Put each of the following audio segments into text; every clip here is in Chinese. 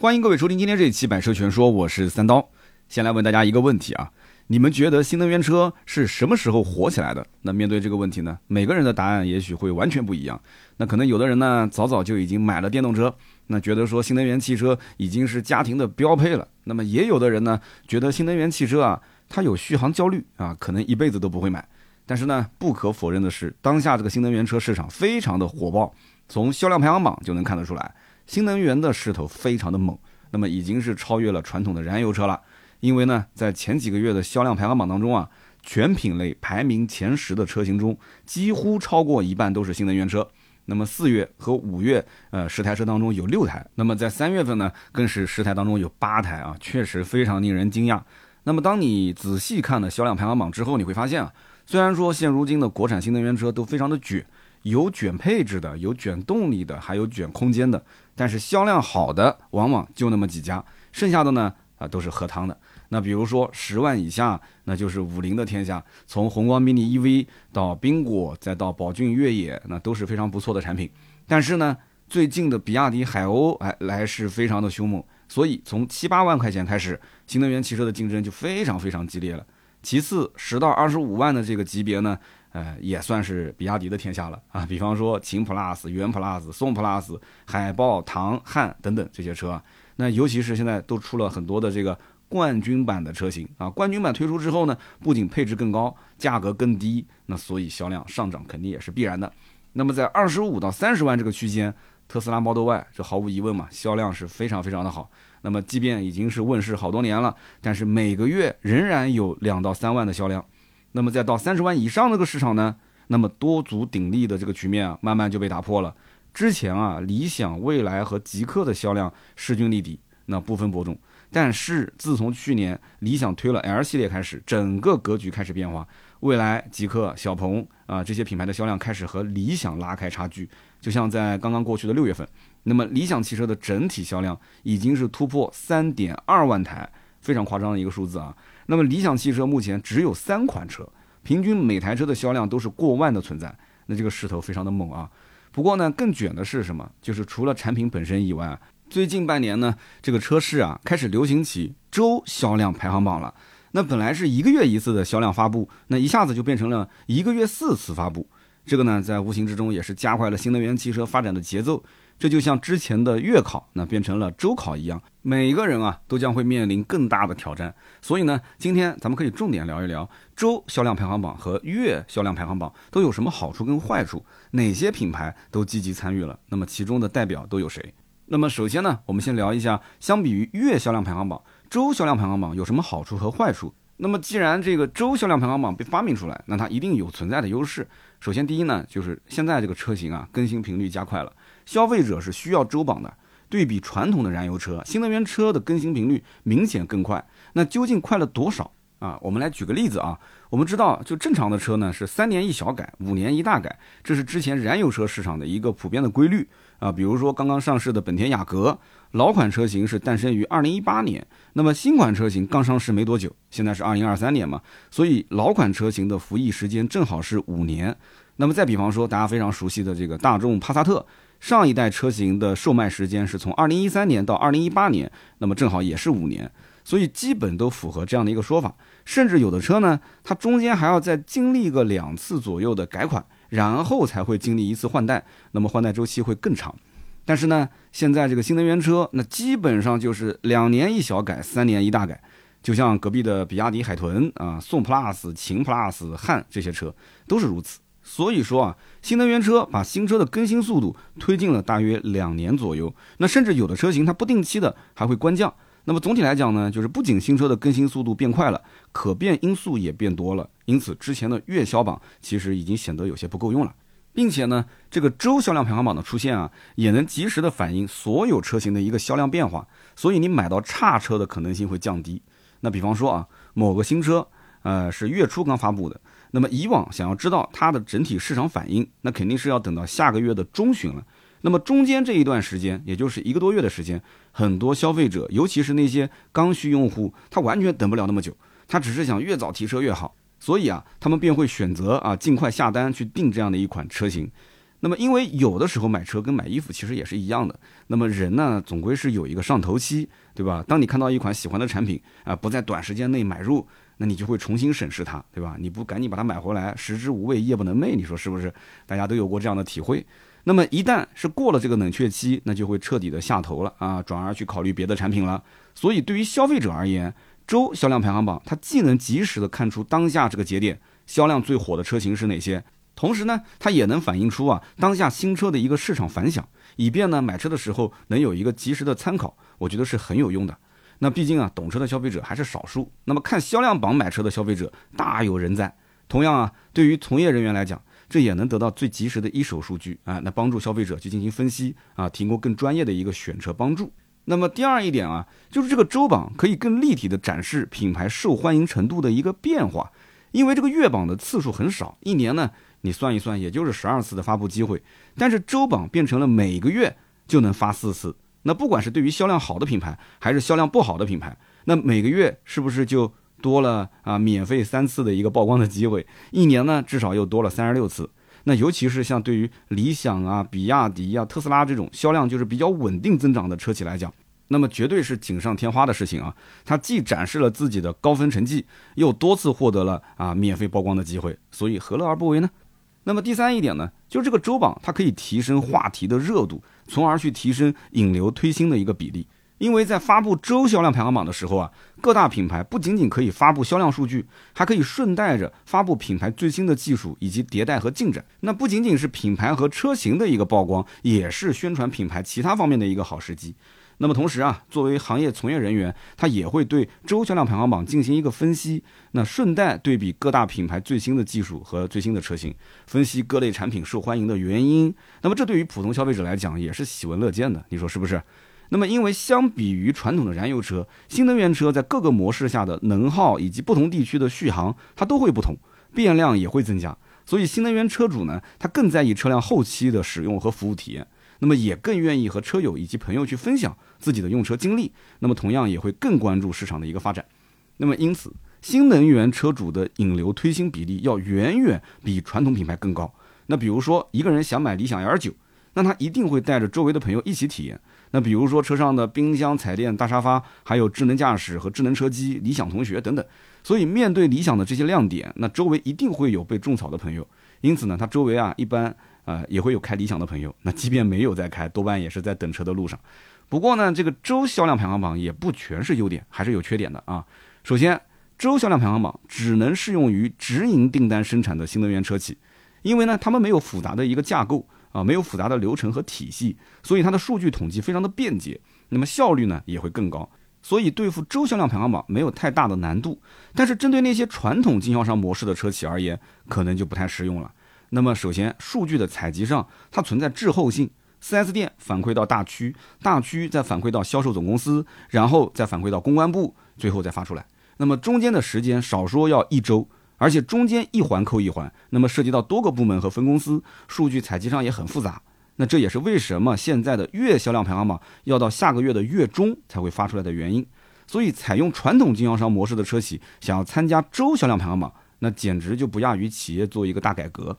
欢迎各位收听今天这一期《百车全说》，我是三刀。先来问大家一个问题啊，你们觉得新能源车是什么时候火起来的？那面对这个问题呢，每个人的答案也许会完全不一样。那可能有的人呢，早早就已经买了电动车，那觉得说新能源汽车已经是家庭的标配了。那么也有的人呢，觉得新能源汽车啊，它有续航焦虑啊，可能一辈子都不会买。但是呢，不可否认的是，当下这个新能源车市场非常的火爆，从销量排行榜就能看得出来。新能源的势头非常的猛，那么已经是超越了传统的燃油车了。因为呢，在前几个月的销量排行榜当中啊，全品类排名前十的车型中，几乎超过一半都是新能源车。那么四月和五月，呃，十台车当中有六台。那么在三月份呢，更是十台当中有八台啊，确实非常令人惊讶。那么当你仔细看了销量排行榜之后，你会发现啊，虽然说现如今的国产新能源车都非常的卷，有卷配置的，有卷动力的，还有卷空间的。但是销量好的往往就那么几家，剩下的呢啊都是喝汤的。那比如说十万以下，那就是五菱的天下。从宏光 mini EV 到缤果，再到宝骏越野，那都是非常不错的产品。但是呢，最近的比亚迪海鸥哎来势非常的凶猛，所以从七八万块钱开始，新能源汽车的竞争就非常非常激烈了。其次，十到二十五万的这个级别呢。呃，也算是比亚迪的天下了 啊！比方说秦 PLUS、元 PLUS、宋 PLUS、海豹、唐、汉等等这些车，那尤其是现在都出了很多的这个冠军版的车型啊。冠军版推出之后呢，不仅配置更高，价格更低，那所以销量上涨肯定也是必然的。那么在二十五到三十万这个区间，特斯拉 Model Y 这毫无疑问嘛，销量是非常非常的好。那么即便已经是问世好多年了，但是每个月仍然有两到三万的销量。那么再到三十万以上这个市场呢，那么多足鼎立的这个局面啊，慢慢就被打破了。之前啊，理想、蔚来和极客的销量势均力敌，那不分伯仲。但是自从去年理想推了 L 系列开始，整个格局开始变化，蔚来、极客、小鹏啊这些品牌的销量开始和理想拉开差距。就像在刚刚过去的六月份，那么理想汽车的整体销量已经是突破三点二万台，非常夸张的一个数字啊。那么理想汽车目前只有三款车，平均每台车的销量都是过万的存在，那这个势头非常的猛啊。不过呢，更卷的是什么？就是除了产品本身以外，最近半年呢，这个车市啊开始流行起周销量排行榜了。那本来是一个月一次的销量发布，那一下子就变成了一个月四次发布。这个呢，在无形之中也是加快了新能源汽车发展的节奏。这就像之前的月考那变成了周考一样，每一个人啊都将会面临更大的挑战。所以呢，今天咱们可以重点聊一聊周销量排行榜和月销量排行榜都有什么好处跟坏处，哪些品牌都积极参与了，那么其中的代表都有谁？那么首先呢，我们先聊一下，相比于月销量排行榜，周销量排行榜有什么好处和坏处？那么既然这个周销量排行榜被发明出来，那它一定有存在的优势。首先第一呢，就是现在这个车型啊更新频率加快了。消费者是需要周榜的，对比传统的燃油车，新能源车的更新频率明显更快。那究竟快了多少啊？我们来举个例子啊。我们知道，就正常的车呢是三年一小改，五年一大改，这是之前燃油车市场的一个普遍的规律啊。比如说刚刚上市的本田雅阁，老款车型是诞生于二零一八年，那么新款车型刚上市没多久，现在是二零二三年嘛，所以老款车型的服役时间正好是五年。那么再比方说，大家非常熟悉的这个大众帕萨特。上一代车型的售卖时间是从二零一三年到二零一八年，那么正好也是五年，所以基本都符合这样的一个说法。甚至有的车呢，它中间还要再经历个两次左右的改款，然后才会经历一次换代，那么换代周期会更长。但是呢，现在这个新能源车，那基本上就是两年一小改，三年一大改。就像隔壁的比亚迪海豚啊、宋 PLUS、秦 PLUS、汉这些车都是如此。所以说啊，新能源车把新车的更新速度推进了大约两年左右，那甚至有的车型它不定期的还会官降。那么总体来讲呢，就是不仅新车的更新速度变快了，可变因素也变多了。因此之前的月销榜其实已经显得有些不够用了，并且呢，这个周销量排行榜的出现啊，也能及时的反映所有车型的一个销量变化，所以你买到差车的可能性会降低。那比方说啊，某个新车，呃，是月初刚发布的。那么以往想要知道它的整体市场反应，那肯定是要等到下个月的中旬了。那么中间这一段时间，也就是一个多月的时间，很多消费者，尤其是那些刚需用户，他完全等不了那么久，他只是想越早提车越好。所以啊，他们便会选择啊尽快下单去订这样的一款车型。那么，因为有的时候买车跟买衣服其实也是一样的。那么人呢，总归是有一个上头期，对吧？当你看到一款喜欢的产品啊，不在短时间内买入，那你就会重新审视它，对吧？你不赶紧把它买回来，食之无味，夜不能寐，你说是不是？大家都有过这样的体会。那么一旦是过了这个冷却期，那就会彻底的下头了啊，转而去考虑别的产品了。所以对于消费者而言，周销量排行榜它既能及时的看出当下这个节点销量最火的车型是哪些。同时呢，它也能反映出啊当下新车的一个市场反响，以便呢买车的时候能有一个及时的参考，我觉得是很有用的。那毕竟啊懂车的消费者还是少数，那么看销量榜买车的消费者大有人在。同样啊，对于从业人员来讲，这也能得到最及时的一手数据啊，那帮助消费者去进行分析啊，提供更专业的一个选车帮助。那么第二一点啊，就是这个周榜可以更立体的展示品牌受欢迎程度的一个变化，因为这个月榜的次数很少，一年呢。你算一算，也就是十二次的发布机会，但是周榜变成了每个月就能发四次。那不管是对于销量好的品牌，还是销量不好的品牌，那每个月是不是就多了啊？免费三次的一个曝光的机会，一年呢至少又多了三十六次。那尤其是像对于理想啊、比亚迪啊、特斯拉这种销量就是比较稳定增长的车企来讲，那么绝对是锦上添花的事情啊！它既展示了自己的高分成绩，又多次获得了啊免费曝光的机会，所以何乐而不为呢？那么第三一点呢，就是这个周榜它可以提升话题的热度，从而去提升引流推新的一个比例。因为在发布周销量排行榜的时候啊，各大品牌不仅仅可以发布销量数据，还可以顺带着发布品牌最新的技术以及迭代和进展。那不仅仅是品牌和车型的一个曝光，也是宣传品牌其他方面的一个好时机。那么同时啊，作为行业从业人员，他也会对周销量排行榜进行一个分析，那顺带对比各大品牌最新的技术和最新的车型，分析各类产品受欢迎的原因。那么这对于普通消费者来讲也是喜闻乐见的，你说是不是？那么因为相比于传统的燃油车，新能源车在各个模式下的能耗以及不同地区的续航，它都会不同，变量也会增加，所以新能源车主呢，他更在意车辆后期的使用和服务体验。那么也更愿意和车友以及朋友去分享自己的用车经历，那么同样也会更关注市场的一个发展。那么因此，新能源车主的引流推新比例要远远比传统品牌更高。那比如说一个人想买理想 L 九，那他一定会带着周围的朋友一起体验。那比如说车上的冰箱、彩电、大沙发，还有智能驾驶和智能车机、理想同学等等。所以面对理想的这些亮点，那周围一定会有被种草的朋友。因此呢，他周围啊一般。呃，也会有开理想的朋友，那即便没有在开，多半也是在等车的路上。不过呢，这个周销量排行榜也不全是优点，还是有缺点的啊。首先，周销量排行榜只能适用于直营订单生产的新能源车企，因为呢，他们没有复杂的一个架构啊，没有复杂的流程和体系，所以它的数据统计非常的便捷，那么效率呢也会更高，所以对付周销量排行榜没有太大的难度。但是针对那些传统经销商模式的车企而言，可能就不太适用了。那么，首先，数据的采集上它存在滞后性，4S 店反馈到大区，大区再反馈到销售总公司，然后再反馈到公关部，最后再发出来。那么中间的时间少说要一周，而且中间一环扣一环，那么涉及到多个部门和分公司，数据采集上也很复杂。那这也是为什么现在的月销量排行榜要到下个月的月中才会发出来的原因。所以，采用传统经销商模式的车企想要参加周销量排行榜，那简直就不亚于企业做一个大改革。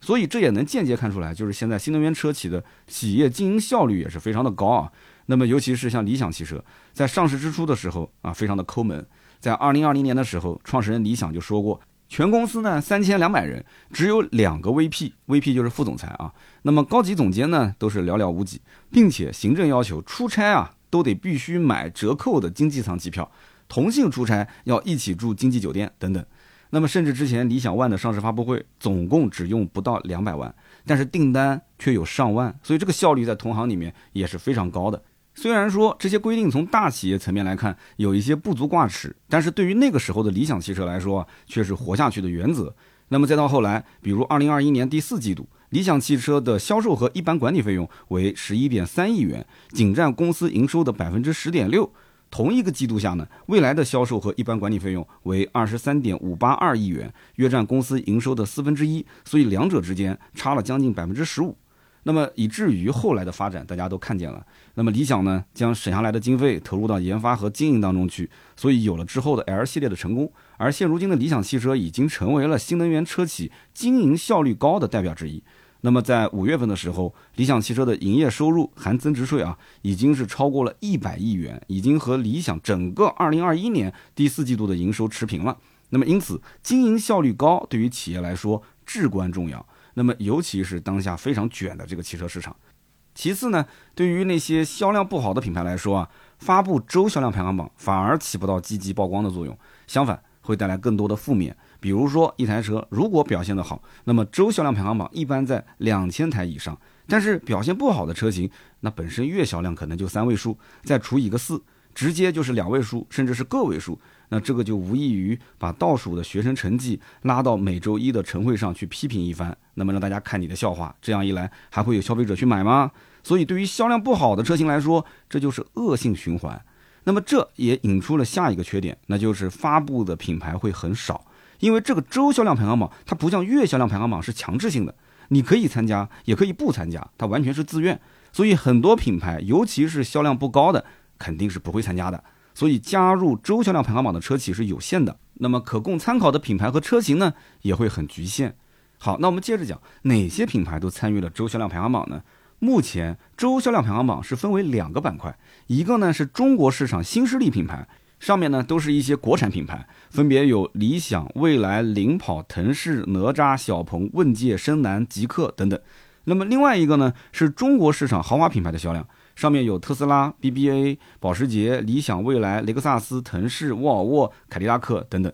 所以这也能间接看出来，就是现在新能源车企的企业经营效率也是非常的高啊。那么尤其是像理想汽车，在上市之初的时候啊，非常的抠门。在二零二零年的时候，创始人李想就说过，全公司呢三千两百人，只有两个 VP，VP 就是副总裁啊。那么高级总监呢都是寥寥无几，并且行政要求出差啊都得必须买折扣的经济舱机票，同性出差要一起住经济酒店等等。那么，甚至之前理想 ONE 的上市发布会，总共只用不到两百万，但是订单却有上万，所以这个效率在同行里面也是非常高的。虽然说这些规定从大企业层面来看有一些不足挂齿，但是对于那个时候的理想汽车来说，却是活下去的原则。那么再到后来，比如二零二一年第四季度，理想汽车的销售和一般管理费用为十一点三亿元，仅占公司营收的百分之十点六。同一个季度下呢，未来的销售和一般管理费用为二十三点五八二亿元，约占公司营收的四分之一，所以两者之间差了将近百分之十五。那么以至于后来的发展，大家都看见了。那么理想呢，将省下来的经费投入到研发和经营当中去，所以有了之后的 L 系列的成功。而现如今的理想汽车已经成为了新能源车企经营效率高的代表之一。那么在五月份的时候，理想汽车的营业收入含增值税啊，已经是超过了一百亿元，已经和理想整个二零二一年第四季度的营收持平了。那么因此，经营效率高对于企业来说至关重要。那么尤其是当下非常卷的这个汽车市场。其次呢，对于那些销量不好的品牌来说啊，发布周销量排行榜反而起不到积极曝光的作用，相反会带来更多的负面。比如说，一台车如果表现的好，那么周销量排行榜一般在两千台以上；但是表现不好的车型，那本身月销量可能就三位数，再除以个四，直接就是两位数，甚至是个位数。那这个就无异于把倒数的学生成绩拉到每周一的晨会上去批评一番，那么让大家看你的笑话。这样一来，还会有消费者去买吗？所以，对于销量不好的车型来说，这就是恶性循环。那么，这也引出了下一个缺点，那就是发布的品牌会很少。因为这个周销量排行榜，它不像月销量排行榜是强制性的，你可以参加，也可以不参加，它完全是自愿。所以，很多品牌，尤其是销量不高的，肯定是不会参加的。所以，加入周销量排行榜的车企是有限的。那么，可供参考的品牌和车型呢，也会很局限。好，那我们接着讲，哪些品牌都参与了周销量排行榜呢？目前周销量排行榜是分为两个板块，一个呢是中国市场新势力品牌，上面呢都是一些国产品牌，分别有理想、蔚来、领跑、腾势、哪吒、小鹏、问界、深蓝、极客等等。那么另外一个呢是中国市场豪华品牌的销量，上面有特斯拉、BBA、保时捷、理想、蔚来、雷克萨斯、腾势、沃尔沃、凯迪拉克等等。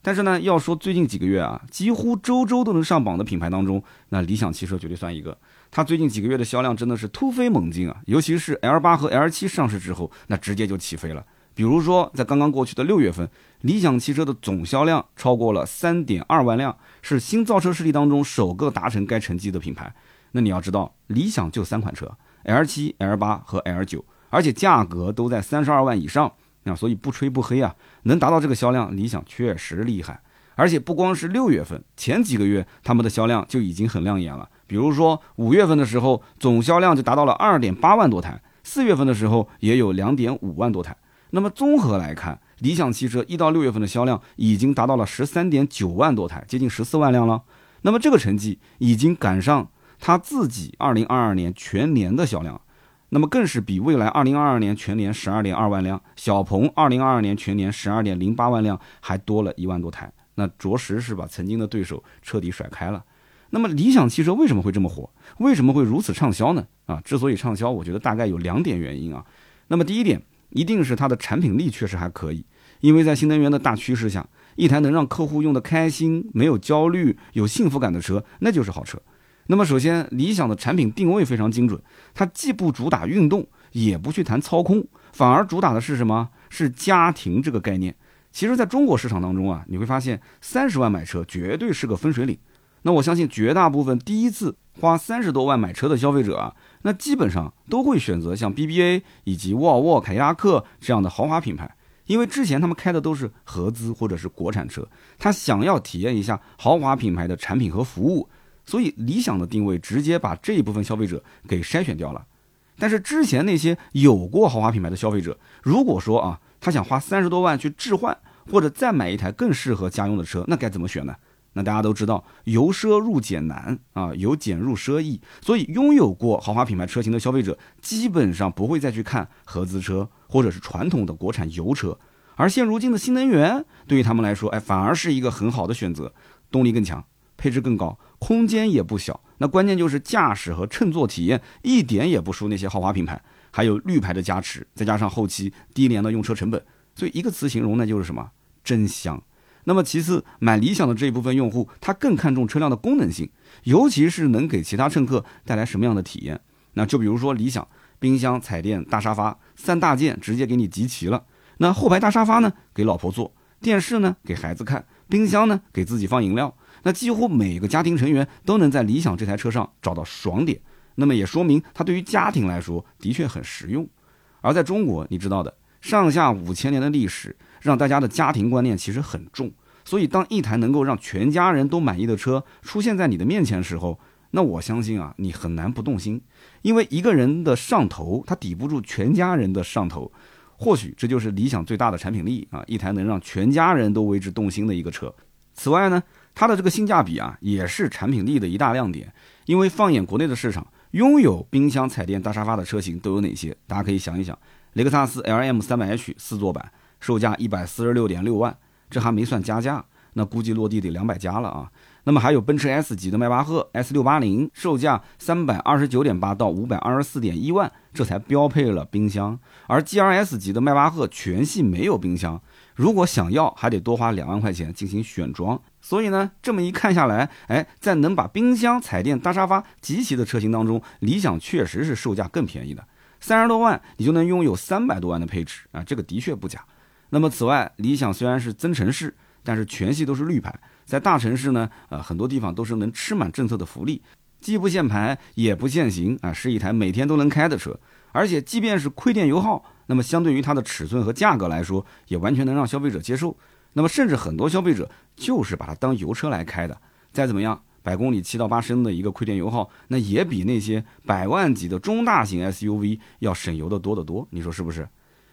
但是呢，要说最近几个月啊，几乎周周都能上榜的品牌当中，那理想汽车绝对算一个。它最近几个月的销量真的是突飞猛进啊！尤其是 L 八和 L 七上市之后，那直接就起飞了。比如说，在刚刚过去的六月份，理想汽车的总销量超过了三点二万辆，是新造车势力当中首个达成该成绩的品牌。那你要知道，理想就三款车：L 七、L 八和 L 九，而且价格都在三十二万以上。那所以不吹不黑啊，能达到这个销量，理想确实厉害。而且不光是六月份，前几个月他们的销量就已经很亮眼了。比如说五月份的时候，总销量就达到了二点八万多台；四月份的时候也有两点五万多台。那么综合来看，理想汽车一到六月份的销量已经达到了十三点九万多台，接近十四万辆了。那么这个成绩已经赶上他自己二零二二年全年的销量，那么更是比未来二零二二年全年十二点二万辆，小鹏二零二二年全年十二点零八万辆还多了一万多台。那着实是把曾经的对手彻底甩开了。那么理想汽车为什么会这么火？为什么会如此畅销呢？啊，之所以畅销，我觉得大概有两点原因啊。那么第一点，一定是它的产品力确实还可以，因为在新能源的大趋势下，一台能让客户用的开心、没有焦虑、有幸福感的车，那就是好车。那么首先，理想的产品定位非常精准，它既不主打运动，也不去谈操控，反而主打的是什么？是家庭这个概念。其实，在中国市场当中啊，你会发现三十万买车绝对是个分水岭。那我相信绝大部分第一次花三十多万买车的消费者啊，那基本上都会选择像 BBA 以及沃尔沃、凯迪拉克这样的豪华品牌，因为之前他们开的都是合资或者是国产车，他想要体验一下豪华品牌的产品和服务，所以理想的定位直接把这一部分消费者给筛选掉了。但是之前那些有过豪华品牌的消费者，如果说啊，他想花三十多万去置换，或者再买一台更适合家用的车，那该怎么选呢？那大家都知道，由奢入俭难啊，由俭入奢易。所以，拥有过豪华品牌车型的消费者，基本上不会再去看合资车或者是传统的国产油车。而现如今的新能源，对于他们来说，哎，反而是一个很好的选择，动力更强，配置更高，空间也不小。那关键就是驾驶和乘坐体验一点也不输那些豪华品牌，还有绿牌的加持，再加上后期低廉的用车成本，所以一个词形容呢，就是什么？真香。那么其次，买理想的这一部分用户，他更看重车辆的功能性，尤其是能给其他乘客带来什么样的体验。那就比如说理想冰箱、彩电、大沙发三大件直接给你集齐了。那后排大沙发呢，给老婆坐；电视呢，给孩子看；冰箱呢，给自己放饮料。那几乎每个家庭成员都能在理想这台车上找到爽点。那么也说明它对于家庭来说的确很实用。而在中国，你知道的，上下五千年的历史。让大家的家庭观念其实很重，所以当一台能够让全家人都满意的车出现在你的面前的时候，那我相信啊，你很难不动心，因为一个人的上头，他抵不住全家人的上头。或许这就是理想最大的产品力啊，一台能让全家人都为之动心的一个车。此外呢，它的这个性价比啊，也是产品力的一大亮点。因为放眼国内的市场，拥有冰箱、彩电、大沙发的车型都有哪些？大家可以想一想。雷克萨斯 LM 300h 四座版，售价一百四十六点六万，这还没算加价，那估计落地得两百加了啊。那么还有奔驰 S 级的迈巴赫 S 六八零，售价三百二十九点八到五百二十四点一万，这才标配了冰箱。而 GRS 级的迈巴赫全系没有冰箱，如果想要还得多花两万块钱进行选装。所以呢，这么一看下来，哎，在能把冰箱、彩电、大沙发集齐的车型当中，理想确实是售价更便宜的，三十多万你就能拥有三百多万的配置啊，这个的确不假。那么此外，理想虽然是增程式，但是全系都是绿牌。在大城市呢，呃，很多地方都是能吃满政策的福利，既不限牌也不限行啊，是一台每天都能开的车。而且即便是亏电油耗，那么相对于它的尺寸和价格来说，也完全能让消费者接受。那么甚至很多消费者就是把它当油车来开的。再怎么样，百公里七到八升的一个亏电油耗，那也比那些百万级的中大型 SUV 要省油的多得多。你说是不是？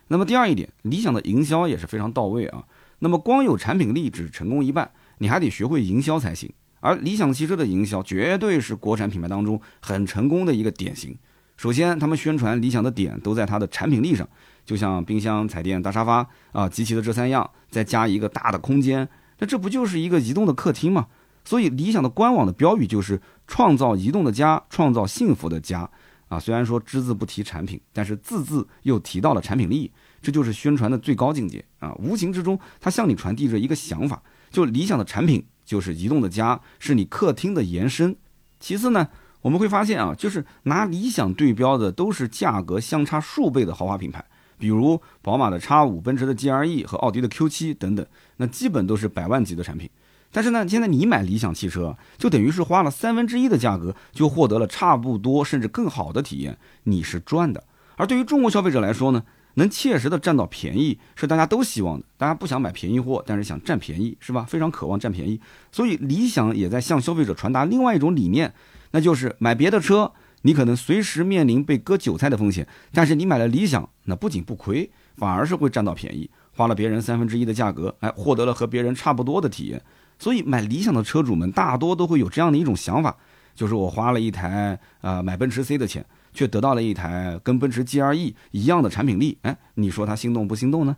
那么第二一点，理想的营销也是非常到位啊。那么光有产品力只成功一半。你还得学会营销才行，而理想汽车的营销绝对是国产品牌当中很成功的一个典型。首先，他们宣传理想的点都在它的产品力上，就像冰箱、彩电、大沙发啊，集齐的这三样，再加一个大的空间，那这不就是一个移动的客厅吗？所以，理想的官网的标语就是“创造移动的家，创造幸福的家”。啊，虽然说只字不提产品，但是字字又提到了产品力，这就是宣传的最高境界啊！无形之中，它向你传递着一个想法。就理想的产品就是移动的家，是你客厅的延伸。其次呢，我们会发现啊，就是拿理想对标的都是价格相差数倍的豪华品牌，比如宝马的 X 五、奔驰的 GLE 和奥迪的 Q 七等等，那基本都是百万级的产品。但是呢，现在你买理想汽车，就等于是花了三分之一的价格，就获得了差不多甚至更好的体验，你是赚的。而对于中国消费者来说呢？能切实的占到便宜是大家都希望的，大家不想买便宜货，但是想占便宜，是吧？非常渴望占便宜，所以理想也在向消费者传达另外一种理念，那就是买别的车，你可能随时面临被割韭菜的风险，但是你买了理想，那不仅不亏，反而是会占到便宜，花了别人三分之一的价格，哎，获得了和别人差不多的体验。所以买理想的车主们大多都会有这样的一种想法，就是我花了一台啊买奔驰 C 的钱。却得到了一台跟奔驰 G R E 一样的产品力，哎，你说他心动不心动呢？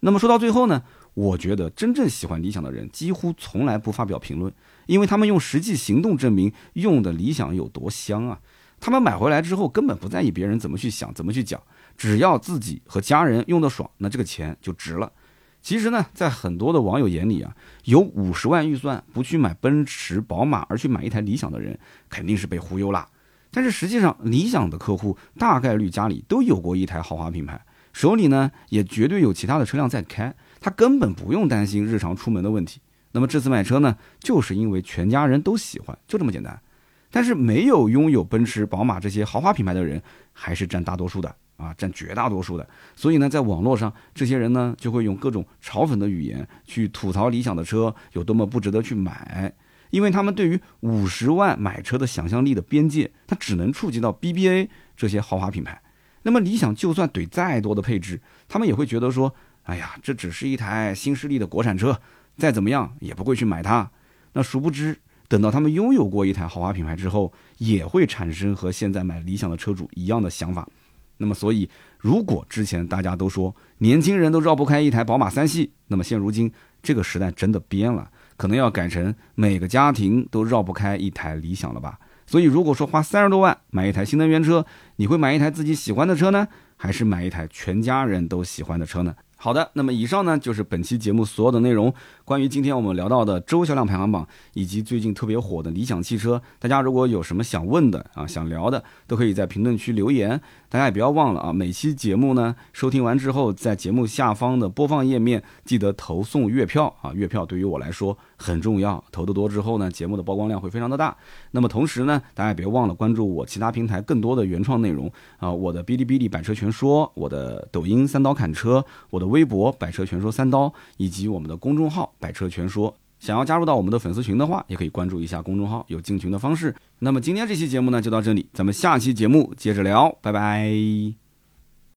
那么说到最后呢，我觉得真正喜欢理想的人几乎从来不发表评论，因为他们用实际行动证明用的理想有多香啊！他们买回来之后根本不在意别人怎么去想、怎么去讲，只要自己和家人用的爽，那这个钱就值了。其实呢，在很多的网友眼里啊，有五十万预算不去买奔驰、宝马，而去买一台理想的人，肯定是被忽悠了。但是实际上，理想的客户大概率家里都有过一台豪华品牌，手里呢也绝对有其他的车辆在开，他根本不用担心日常出门的问题。那么这次买车呢，就是因为全家人都喜欢，就这么简单。但是没有拥有奔驰、宝马这些豪华品牌的人，还是占大多数的啊，占绝大多数的。所以呢，在网络上，这些人呢就会用各种嘲讽的语言去吐槽理想的车有多么不值得去买。因为他们对于五十万买车的想象力的边界，它只能触及到 BBA 这些豪华品牌。那么理想就算怼再多的配置，他们也会觉得说，哎呀，这只是一台新势力的国产车，再怎么样也不会去买它。那殊不知，等到他们拥有过一台豪华品牌之后，也会产生和现在买理想的车主一样的想法。那么，所以如果之前大家都说年轻人都绕不开一台宝马三系，那么现如今这个时代真的变了。可能要改成每个家庭都绕不开一台理想了吧？所以如果说花三十多万买一台新能源车，你会买一台自己喜欢的车呢，还是买一台全家人都喜欢的车呢？好的，那么以上呢就是本期节目所有的内容。关于今天我们聊到的周销量排行榜，以及最近特别火的理想汽车，大家如果有什么想问的啊、想聊的，都可以在评论区留言。大家也不要忘了啊，每期节目呢收听完之后，在节目下方的播放页面记得投送月票啊，月票对于我来说很重要，投得多之后呢，节目的曝光量会非常的大。那么同时呢，大家也别忘了关注我其他平台更多的原创内容啊，我的哔哩哔哩百车全说，我的抖音三刀砍车，我的微博百车全说三刀，以及我们的公众号百车全说。想要加入到我们的粉丝群的话，也可以关注一下公众号，有进群的方式。那么今天这期节目呢，就到这里，咱们下期节目接着聊，拜拜。